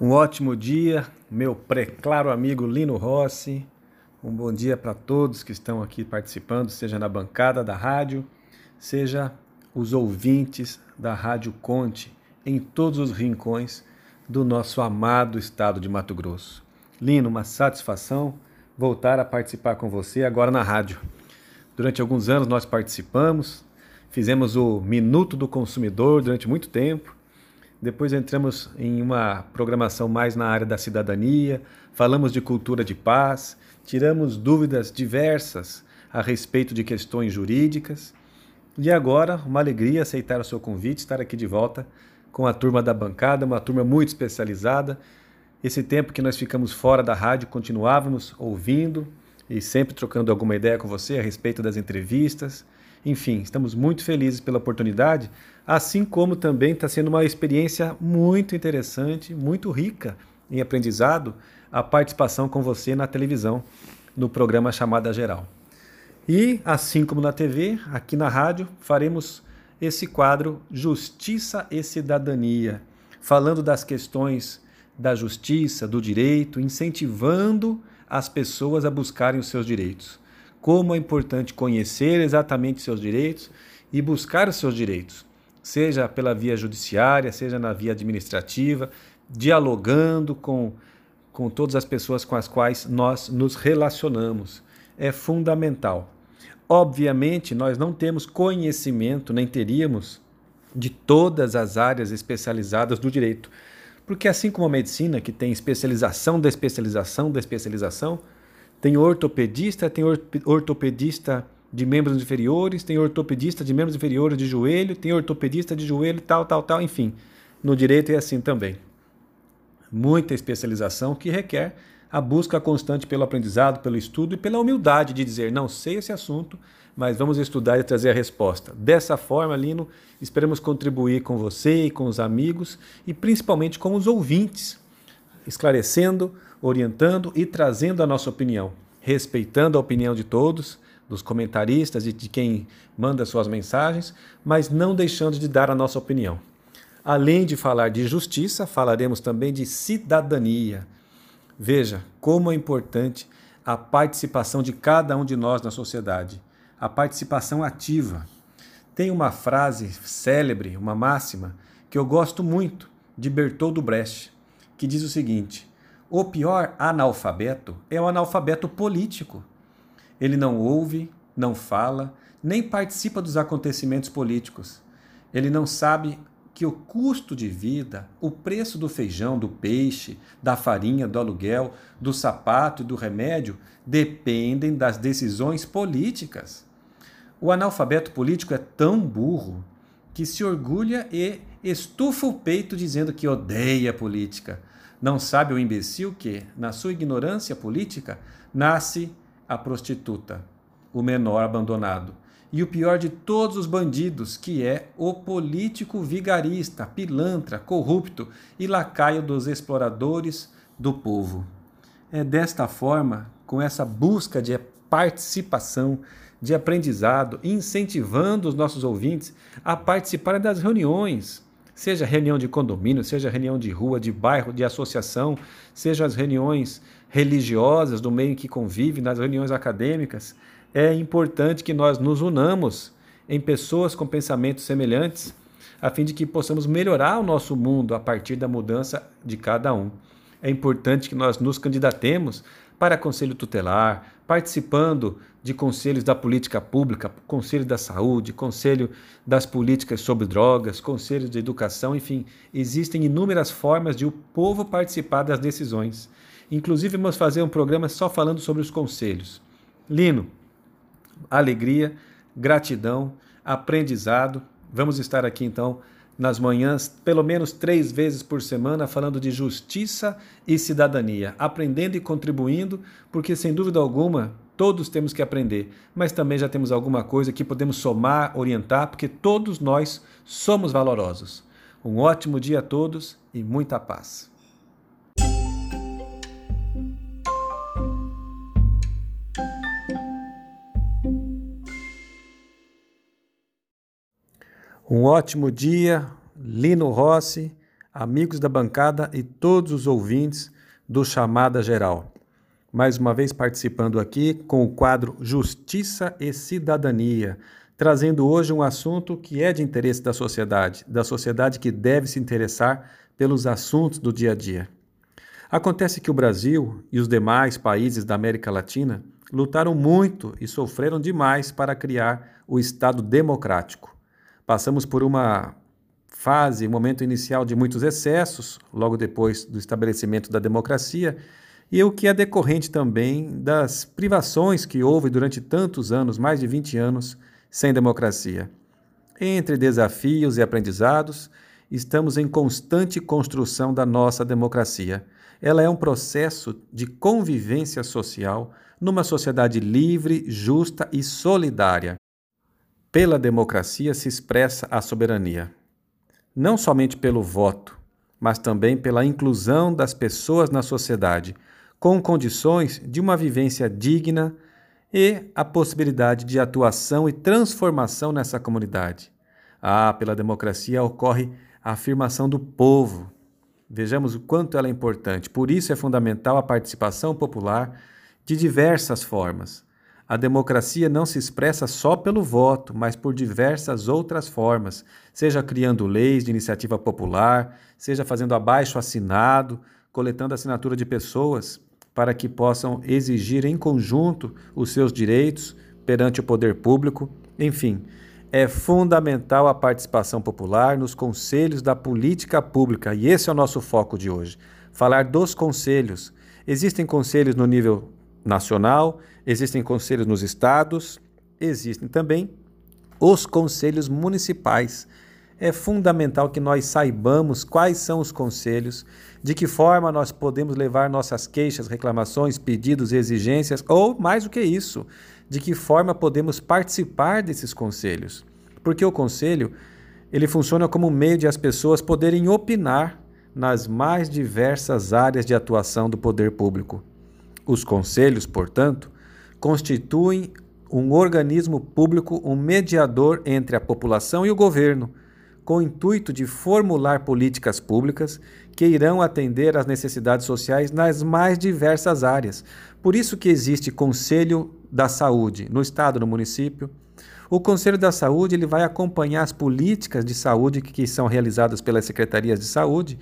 Um ótimo dia, meu preclaro amigo Lino Rossi. Um bom dia para todos que estão aqui participando, seja na bancada da rádio, seja os ouvintes da Rádio Conte, em todos os rincões do nosso amado estado de Mato Grosso. Lino, uma satisfação voltar a participar com você agora na rádio. Durante alguns anos nós participamos, fizemos o Minuto do Consumidor durante muito tempo depois entramos em uma programação mais na área da cidadania, falamos de cultura de paz, tiramos dúvidas diversas a respeito de questões jurídicas. E agora, uma alegria aceitar o seu convite, estar aqui de volta com a turma da bancada, uma turma muito especializada. Esse tempo que nós ficamos fora da rádio, continuávamos ouvindo e sempre trocando alguma ideia com você a respeito das entrevistas. Enfim, estamos muito felizes pela oportunidade assim como também está sendo uma experiência muito interessante, muito rica em aprendizado, a participação com você na televisão, no programa Chamada Geral. E, assim como na TV, aqui na rádio, faremos esse quadro Justiça e Cidadania, falando das questões da justiça, do direito, incentivando as pessoas a buscarem os seus direitos. Como é importante conhecer exatamente seus direitos e buscar os seus direitos seja pela via judiciária, seja na via administrativa, dialogando com, com todas as pessoas com as quais nós nos relacionamos. É fundamental. Obviamente, nós não temos conhecimento, nem teríamos, de todas as áreas especializadas do direito. Porque, assim como a medicina, que tem especialização da especialização da especialização, tem ortopedista, tem ortopedista de membros inferiores, tem ortopedista de membros inferiores de joelho, tem ortopedista de joelho, tal, tal, tal, enfim. No direito é assim também. Muita especialização que requer a busca constante pelo aprendizado, pelo estudo e pela humildade de dizer: não sei esse assunto, mas vamos estudar e trazer a resposta. Dessa forma, Lino, esperamos contribuir com você e com os amigos e principalmente com os ouvintes, esclarecendo, orientando e trazendo a nossa opinião, respeitando a opinião de todos dos comentaristas e de quem manda suas mensagens, mas não deixando de dar a nossa opinião. Além de falar de justiça, falaremos também de cidadania. Veja como é importante a participação de cada um de nós na sociedade, a participação ativa. Tem uma frase célebre, uma máxima, que eu gosto muito, de Bertold Brecht, que diz o seguinte: o pior analfabeto é o analfabeto político. Ele não ouve, não fala, nem participa dos acontecimentos políticos. Ele não sabe que o custo de vida, o preço do feijão, do peixe, da farinha, do aluguel, do sapato e do remédio dependem das decisões políticas. O analfabeto político é tão burro que se orgulha e estufa o peito dizendo que odeia a política. Não sabe o imbecil que, na sua ignorância política, nasce a prostituta, o menor abandonado, e o pior de todos os bandidos, que é o político vigarista, pilantra, corrupto e lacaio dos exploradores do povo. É desta forma, com essa busca de participação, de aprendizado, incentivando os nossos ouvintes a participarem das reuniões, seja reunião de condomínio, seja reunião de rua, de bairro, de associação, seja as reuniões religiosas, do meio em que convive, nas reuniões acadêmicas, é importante que nós nos unamos em pessoas com pensamentos semelhantes, a fim de que possamos melhorar o nosso mundo a partir da mudança de cada um. É importante que nós nos candidatemos para conselho tutelar, participando de conselhos da política pública, conselho da saúde, conselho das políticas sobre drogas, conselhos de educação, enfim, existem inúmeras formas de o povo participar das decisões. Inclusive, vamos fazer um programa só falando sobre os conselhos. Lino, alegria, gratidão, aprendizado. Vamos estar aqui então nas manhãs, pelo menos três vezes por semana, falando de justiça e cidadania, aprendendo e contribuindo, porque sem dúvida alguma todos temos que aprender, mas também já temos alguma coisa que podemos somar, orientar, porque todos nós somos valorosos. Um ótimo dia a todos e muita paz. Um ótimo dia, Lino Rossi, amigos da bancada e todos os ouvintes do Chamada Geral. Mais uma vez participando aqui com o quadro Justiça e Cidadania, trazendo hoje um assunto que é de interesse da sociedade, da sociedade que deve se interessar pelos assuntos do dia a dia. Acontece que o Brasil e os demais países da América Latina lutaram muito e sofreram demais para criar o Estado democrático. Passamos por uma fase, um momento inicial de muitos excessos, logo depois do estabelecimento da democracia, e o que é decorrente também das privações que houve durante tantos anos, mais de 20 anos, sem democracia. Entre desafios e aprendizados, estamos em constante construção da nossa democracia. Ela é um processo de convivência social numa sociedade livre, justa e solidária. Pela democracia se expressa a soberania não somente pelo voto, mas também pela inclusão das pessoas na sociedade, com condições de uma vivência digna e a possibilidade de atuação e transformação nessa comunidade. Ah, pela democracia ocorre a afirmação do povo. Vejamos o quanto ela é importante. Por isso é fundamental a participação popular de diversas formas. A democracia não se expressa só pelo voto, mas por diversas outras formas, seja criando leis de iniciativa popular, seja fazendo abaixo assinado, coletando assinatura de pessoas para que possam exigir em conjunto os seus direitos perante o poder público. Enfim, é fundamental a participação popular nos conselhos da política pública e esse é o nosso foco de hoje. Falar dos conselhos. Existem conselhos no nível nacional, existem conselhos nos estados, existem também os conselhos municipais. É fundamental que nós saibamos quais são os conselhos, de que forma nós podemos levar nossas queixas, reclamações, pedidos, exigências, ou mais do que isso, de que forma podemos participar desses conselhos. Porque o conselho, ele funciona como um meio de as pessoas poderem opinar nas mais diversas áreas de atuação do poder público. Os conselhos, portanto, constituem um organismo público, um mediador entre a população e o governo, com o intuito de formular políticas públicas que irão atender às necessidades sociais nas mais diversas áreas. Por isso que existe Conselho da Saúde no estado, no município. O Conselho da Saúde ele vai acompanhar as políticas de saúde que são realizadas pelas secretarias de saúde,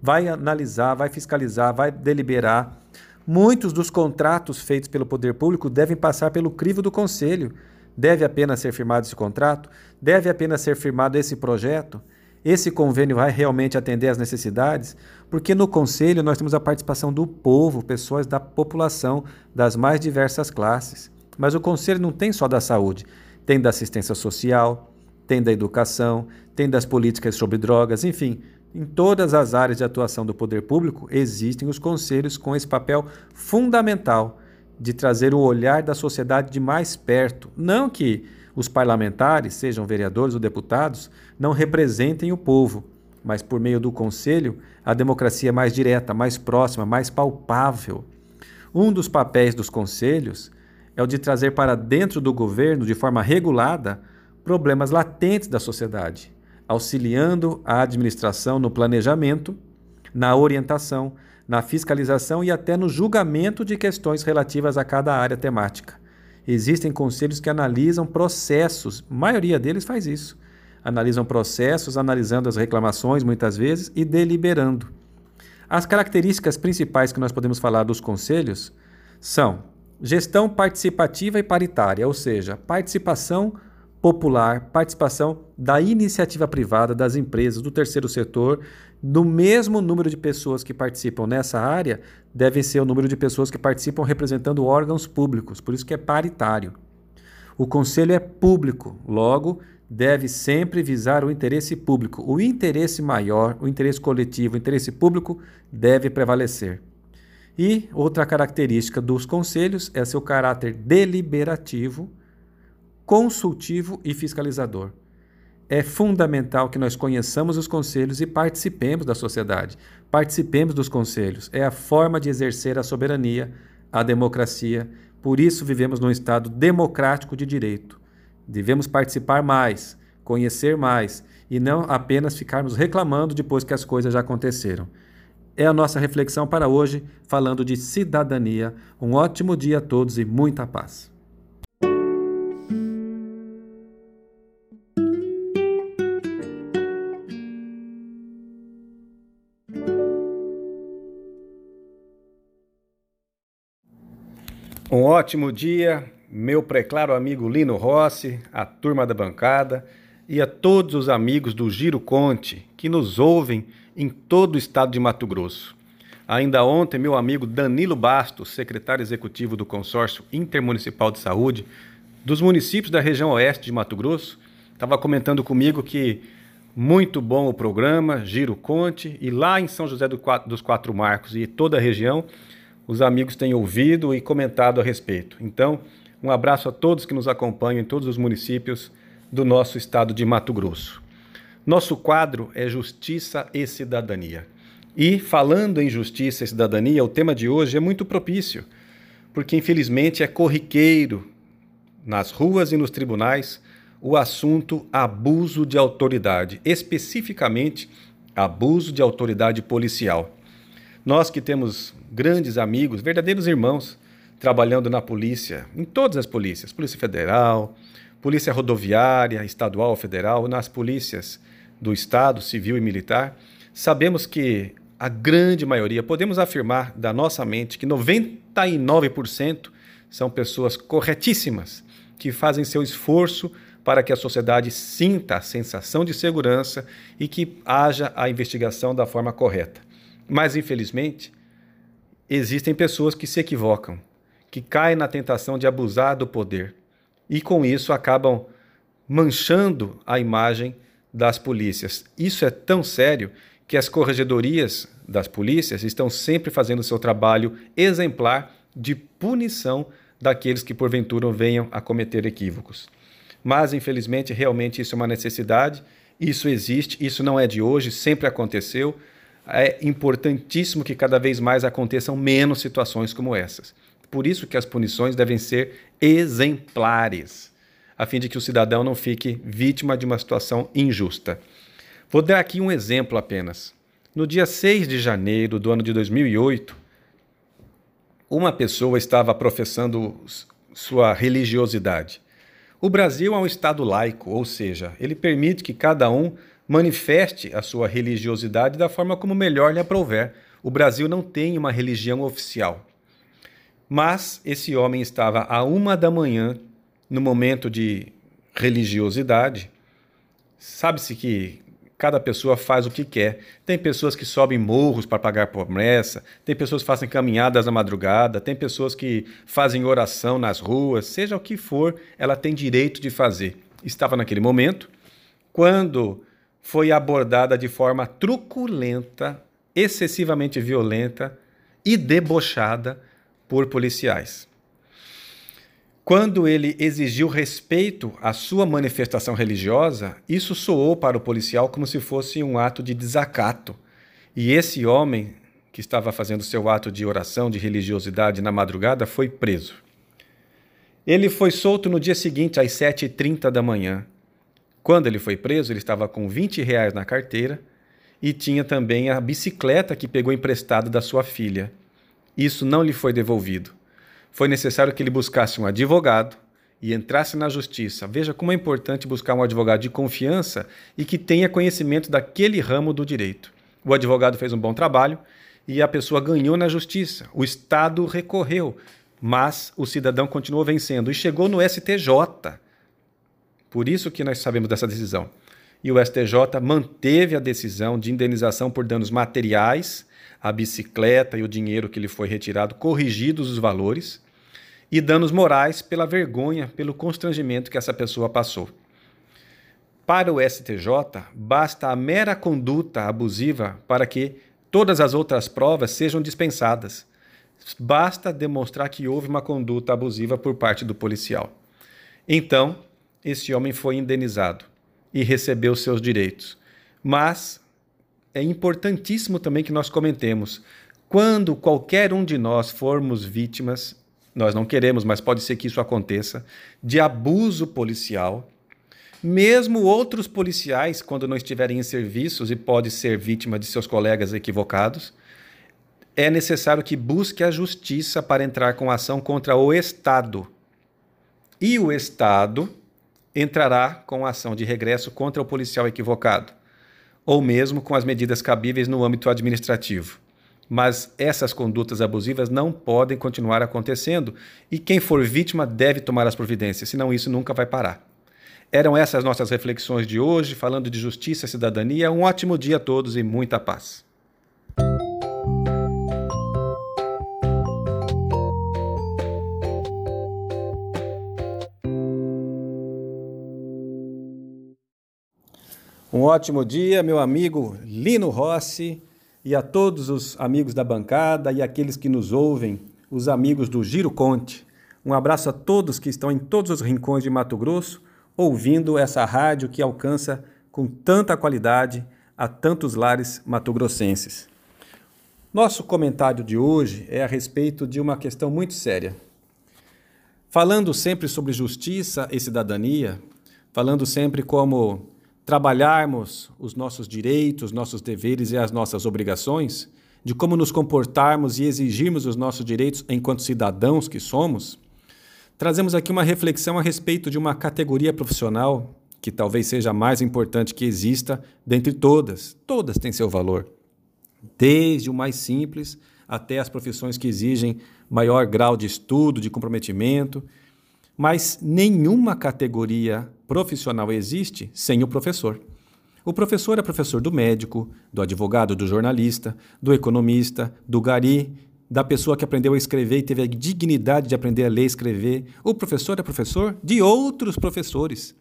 vai analisar, vai fiscalizar, vai deliberar Muitos dos contratos feitos pelo poder público devem passar pelo crivo do conselho. Deve apenas ser firmado esse contrato? Deve apenas ser firmado esse projeto? Esse convênio vai realmente atender às necessidades? Porque no conselho nós temos a participação do povo, pessoas da população, das mais diversas classes. Mas o conselho não tem só da saúde, tem da assistência social, tem da educação, tem das políticas sobre drogas, enfim, em todas as áreas de atuação do poder público, existem os conselhos com esse papel fundamental de trazer o olhar da sociedade de mais perto. Não que os parlamentares, sejam vereadores ou deputados, não representem o povo, mas por meio do conselho, a democracia é mais direta, mais próxima, mais palpável. Um dos papéis dos conselhos é o de trazer para dentro do governo, de forma regulada, problemas latentes da sociedade auxiliando a administração no planejamento, na orientação, na fiscalização e até no julgamento de questões relativas a cada área temática. Existem conselhos que analisam processos, a maioria deles faz isso. Analisam processos, analisando as reclamações muitas vezes e deliberando. As características principais que nós podemos falar dos conselhos são gestão participativa e paritária, ou seja, participação popular, participação da iniciativa privada, das empresas, do terceiro setor, do mesmo número de pessoas que participam nessa área, devem ser o número de pessoas que participam representando órgãos públicos, por isso que é paritário. O conselho é público, logo, deve sempre visar o interesse público. O interesse maior, o interesse coletivo, o interesse público deve prevalecer. E outra característica dos conselhos é seu caráter deliberativo consultivo e fiscalizador. É fundamental que nós conheçamos os conselhos e participemos da sociedade. Participemos dos conselhos. É a forma de exercer a soberania, a democracia. Por isso vivemos num Estado democrático de direito. Devemos participar mais, conhecer mais e não apenas ficarmos reclamando depois que as coisas já aconteceram. É a nossa reflexão para hoje, falando de cidadania. Um ótimo dia a todos e muita paz. Um ótimo dia, meu preclaro amigo Lino Rossi, a turma da bancada e a todos os amigos do Giro Conte que nos ouvem em todo o estado de Mato Grosso. Ainda ontem, meu amigo Danilo Bastos, secretário executivo do Consórcio Intermunicipal de Saúde dos municípios da região oeste de Mato Grosso, estava comentando comigo que muito bom o programa, Giro Conte, e lá em São José dos Quatro Marcos e toda a região os amigos têm ouvido e comentado a respeito. Então, um abraço a todos que nos acompanham em todos os municípios do nosso estado de Mato Grosso. Nosso quadro é Justiça e Cidadania. E, falando em justiça e cidadania, o tema de hoje é muito propício, porque infelizmente é corriqueiro nas ruas e nos tribunais o assunto abuso de autoridade, especificamente abuso de autoridade policial. Nós que temos grandes amigos, verdadeiros irmãos, trabalhando na polícia, em todas as polícias, Polícia Federal, Polícia Rodoviária, Estadual, Federal, nas polícias do Estado, civil e militar, sabemos que a grande maioria, podemos afirmar da nossa mente que 99% são pessoas corretíssimas, que fazem seu esforço para que a sociedade sinta a sensação de segurança e que haja a investigação da forma correta. Mas, infelizmente, existem pessoas que se equivocam, que caem na tentação de abusar do poder e, com isso, acabam manchando a imagem das polícias. Isso é tão sério que as corregedorias das polícias estão sempre fazendo seu trabalho exemplar de punição daqueles que porventura venham a cometer equívocos. Mas, infelizmente, realmente isso é uma necessidade, isso existe, isso não é de hoje, sempre aconteceu é importantíssimo que cada vez mais aconteçam menos situações como essas. Por isso que as punições devem ser exemplares, a fim de que o cidadão não fique vítima de uma situação injusta. Vou dar aqui um exemplo apenas. No dia 6 de janeiro do ano de 2008, uma pessoa estava professando sua religiosidade. O Brasil é um Estado laico, ou seja, ele permite que cada um manifeste a sua religiosidade da forma como melhor lhe aprouver. O Brasil não tem uma religião oficial. Mas esse homem estava a uma da manhã, no momento de religiosidade. Sabe-se que cada pessoa faz o que quer. Tem pessoas que sobem morros para pagar promessa, tem pessoas que fazem caminhadas na madrugada, tem pessoas que fazem oração nas ruas, seja o que for, ela tem direito de fazer. Estava naquele momento, quando foi abordada de forma truculenta, excessivamente violenta e debochada por policiais. Quando ele exigiu respeito à sua manifestação religiosa, isso soou para o policial como se fosse um ato de desacato. E esse homem, que estava fazendo seu ato de oração, de religiosidade na madrugada, foi preso. Ele foi solto no dia seguinte, às 7h30 da manhã, quando ele foi preso, ele estava com 20 reais na carteira e tinha também a bicicleta que pegou emprestado da sua filha. Isso não lhe foi devolvido. Foi necessário que ele buscasse um advogado e entrasse na justiça. Veja como é importante buscar um advogado de confiança e que tenha conhecimento daquele ramo do direito. O advogado fez um bom trabalho e a pessoa ganhou na justiça. O Estado recorreu, mas o cidadão continuou vencendo e chegou no STJ por isso que nós sabemos dessa decisão. E o STJ manteve a decisão de indenização por danos materiais, a bicicleta e o dinheiro que lhe foi retirado, corrigidos os valores, e danos morais pela vergonha, pelo constrangimento que essa pessoa passou. Para o STJ, basta a mera conduta abusiva para que todas as outras provas sejam dispensadas. Basta demonstrar que houve uma conduta abusiva por parte do policial. Então, esse homem foi indenizado e recebeu seus direitos. Mas é importantíssimo também que nós comentemos: quando qualquer um de nós formos vítimas, nós não queremos, mas pode ser que isso aconteça, de abuso policial, Mesmo outros policiais, quando não estiverem em serviços e pode ser vítima de seus colegas equivocados, é necessário que busque a justiça para entrar com ação contra o Estado. E o Estado entrará com ação de regresso contra o policial equivocado, ou mesmo com as medidas cabíveis no âmbito administrativo. Mas essas condutas abusivas não podem continuar acontecendo e quem for vítima deve tomar as providências, senão isso nunca vai parar. Eram essas nossas reflexões de hoje, falando de justiça e cidadania. Um ótimo dia a todos e muita paz. Um ótimo dia, meu amigo Lino Rossi, e a todos os amigos da bancada e aqueles que nos ouvem, os amigos do Giro Conte. Um abraço a todos que estão em todos os rincões de Mato Grosso ouvindo essa rádio que alcança com tanta qualidade a tantos lares matogrossenses. Nosso comentário de hoje é a respeito de uma questão muito séria. Falando sempre sobre justiça e cidadania, falando sempre como trabalharmos os nossos direitos, nossos deveres e as nossas obrigações, de como nos comportarmos e exigirmos os nossos direitos enquanto cidadãos que somos, trazemos aqui uma reflexão a respeito de uma categoria profissional que talvez seja a mais importante que exista dentre todas. Todas têm seu valor, desde o mais simples até as profissões que exigem maior grau de estudo, de comprometimento. Mas nenhuma categoria profissional existe sem o professor. O professor é professor do médico, do advogado, do jornalista, do economista, do gari, da pessoa que aprendeu a escrever e teve a dignidade de aprender a ler e escrever. O professor é professor de outros professores.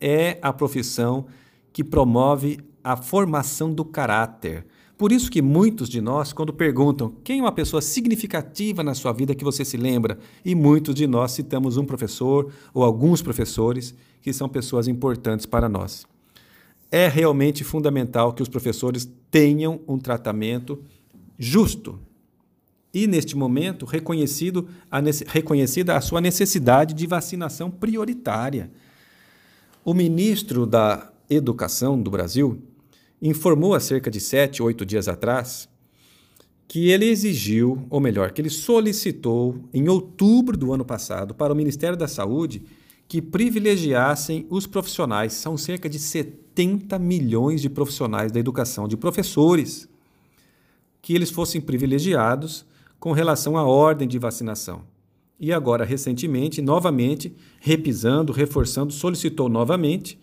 É a profissão que promove a formação do caráter. Por isso que muitos de nós, quando perguntam quem é uma pessoa significativa na sua vida que você se lembra, e muitos de nós citamos um professor ou alguns professores que são pessoas importantes para nós. É realmente fundamental que os professores tenham um tratamento justo, e, neste momento, reconhecido a, reconhecida a sua necessidade de vacinação prioritária. O ministro da Educação do Brasil informou há cerca de sete, oito dias atrás que ele exigiu, ou melhor, que ele solicitou em outubro do ano passado para o Ministério da Saúde que privilegiassem os profissionais. São cerca de 70 milhões de profissionais da educação, de professores, que eles fossem privilegiados com relação à ordem de vacinação. E agora, recentemente, novamente, repisando, reforçando, solicitou novamente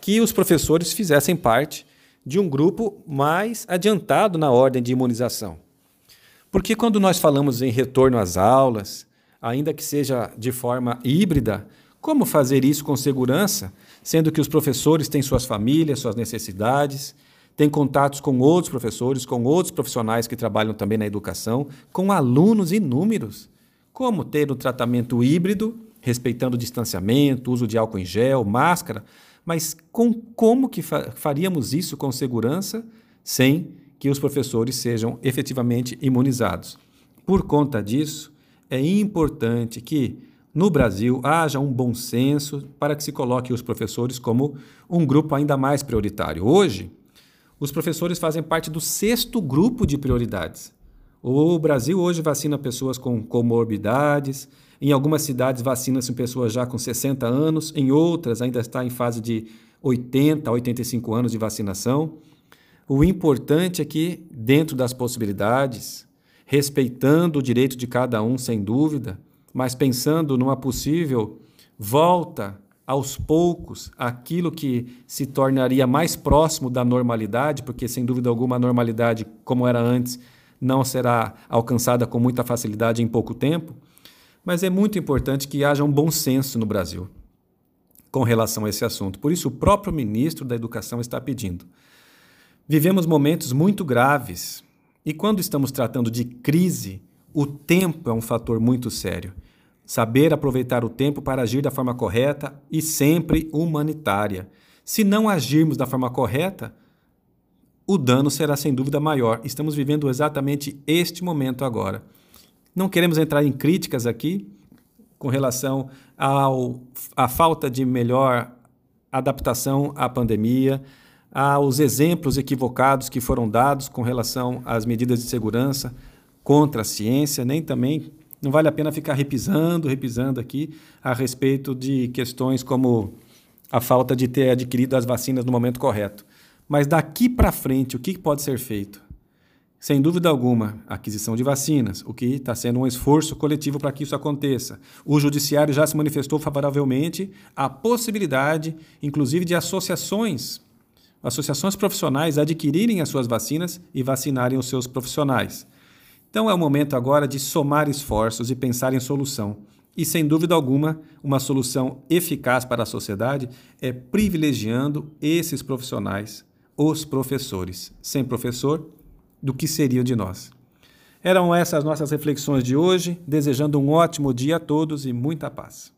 que os professores fizessem parte de um grupo mais adiantado na ordem de imunização. Porque quando nós falamos em retorno às aulas, ainda que seja de forma híbrida, como fazer isso com segurança, sendo que os professores têm suas famílias, suas necessidades, tem contatos com outros professores, com outros profissionais que trabalham também na educação, com alunos inúmeros. Como ter um tratamento híbrido, respeitando o distanciamento, uso de álcool em gel, máscara, mas com, como que fa faríamos isso com segurança sem que os professores sejam efetivamente imunizados? Por conta disso, é importante que no Brasil haja um bom senso para que se coloque os professores como um grupo ainda mais prioritário. Hoje, os professores fazem parte do sexto grupo de prioridades. O Brasil hoje vacina pessoas com comorbidades, em algumas cidades vacina-se pessoas já com 60 anos, em outras ainda está em fase de 80 a 85 anos de vacinação. O importante é que, dentro das possibilidades, respeitando o direito de cada um, sem dúvida, mas pensando numa possível volta aos poucos aquilo que se tornaria mais próximo da normalidade, porque sem dúvida alguma a normalidade, como era antes, não será alcançada com muita facilidade em pouco tempo, mas é muito importante que haja um bom senso no Brasil com relação a esse assunto. Por isso, o próprio ministro da Educação está pedindo. Vivemos momentos muito graves e, quando estamos tratando de crise, o tempo é um fator muito sério saber aproveitar o tempo para agir da forma correta e sempre humanitária. Se não agirmos da forma correta, o dano será sem dúvida maior. Estamos vivendo exatamente este momento agora. Não queremos entrar em críticas aqui com relação ao, à falta de melhor adaptação à pandemia, aos exemplos equivocados que foram dados com relação às medidas de segurança contra a ciência, nem também não vale a pena ficar repisando, repisando aqui a respeito de questões como a falta de ter adquirido as vacinas no momento correto. Mas daqui para frente, o que pode ser feito? Sem dúvida alguma, aquisição de vacinas, o que está sendo um esforço coletivo para que isso aconteça. O Judiciário já se manifestou favoravelmente à possibilidade, inclusive, de associações, associações profissionais adquirirem as suas vacinas e vacinarem os seus profissionais. Então é o momento agora de somar esforços e pensar em solução. E sem dúvida alguma, uma solução eficaz para a sociedade é privilegiando esses profissionais, os professores. Sem professor, do que seria de nós. Eram essas nossas reflexões de hoje, desejando um ótimo dia a todos e muita paz.